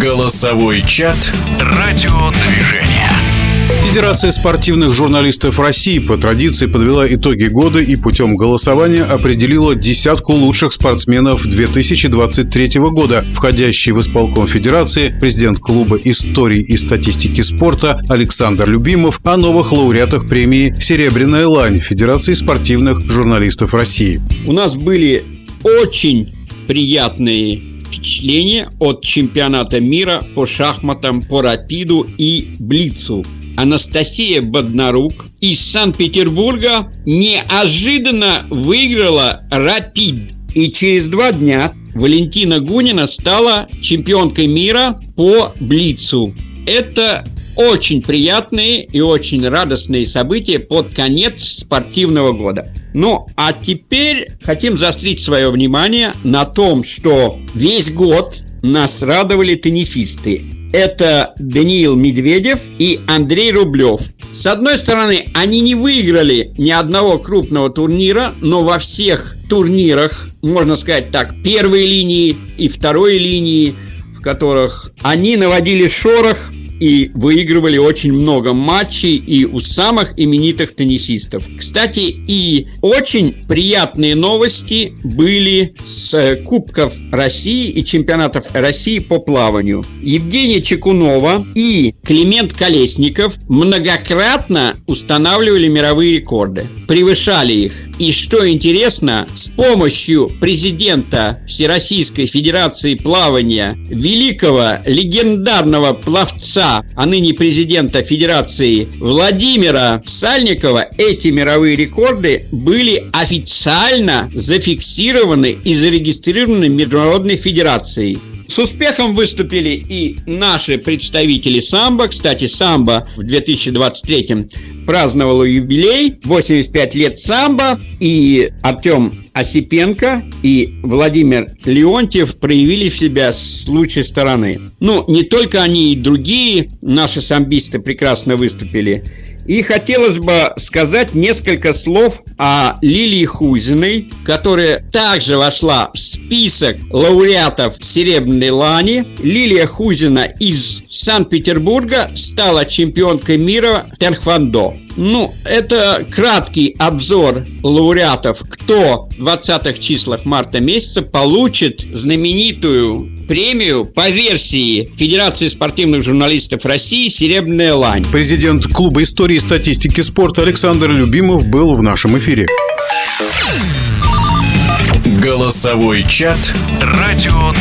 Голосовой чат радиодвижения. Федерация спортивных журналистов России по традиции подвела итоги года и путем голосования определила десятку лучших спортсменов 2023 года. Входящий в исполком Федерации президент клуба истории и статистики спорта Александр Любимов о новых лауреатах премии «Серебряная лань» Федерации спортивных журналистов России. У нас были очень приятные впечатления от чемпионата мира по шахматам, по рапиду и блицу. Анастасия Боднарук из Санкт-Петербурга неожиданно выиграла рапид. И через два дня Валентина Гунина стала чемпионкой мира по блицу. Это очень приятные и очень радостные события под конец спортивного года. Ну, а теперь хотим заострить свое внимание на том, что весь год нас радовали теннисисты. Это Даниил Медведев и Андрей Рублев. С одной стороны, они не выиграли ни одного крупного турнира, но во всех турнирах, можно сказать так, первой линии и второй линии, в которых они наводили шорох и выигрывали очень много матчей и у самых именитых теннисистов. Кстати, и очень приятные новости были с э, Кубков России и чемпионатов России по плаванию. Евгения Чекунова и Климент Колесников многократно устанавливали мировые рекорды, превышали их. И что интересно, с помощью президента Всероссийской Федерации плавания, великого легендарного пловца а ныне президента Федерации Владимира Сальникова, эти мировые рекорды были официально зафиксированы и зарегистрированы Международной Федерацией. С успехом выступили и наши представители самбо. Кстати, самбо в 2023 праздновало юбилей, 85 лет самбо, и Артем Осипенко и Владимир Леонтьев проявили себя с лучшей стороны. Ну, не только они, и другие наши самбисты прекрасно выступили. И хотелось бы сказать несколько слов о Лилии Хузиной, которая также вошла в список лауреатов Серебряной Лани. Лилия Хузина из Санкт-Петербурга стала чемпионкой мира Терхвандо. Ну, это краткий обзор лауреатов, кто в 20-х числах марта месяца получит знаменитую премию по версии Федерации спортивных журналистов России «Серебряная лань». Президент клуба истории и статистики спорта Александр Любимов был в нашем эфире. Голосовой чат «Радио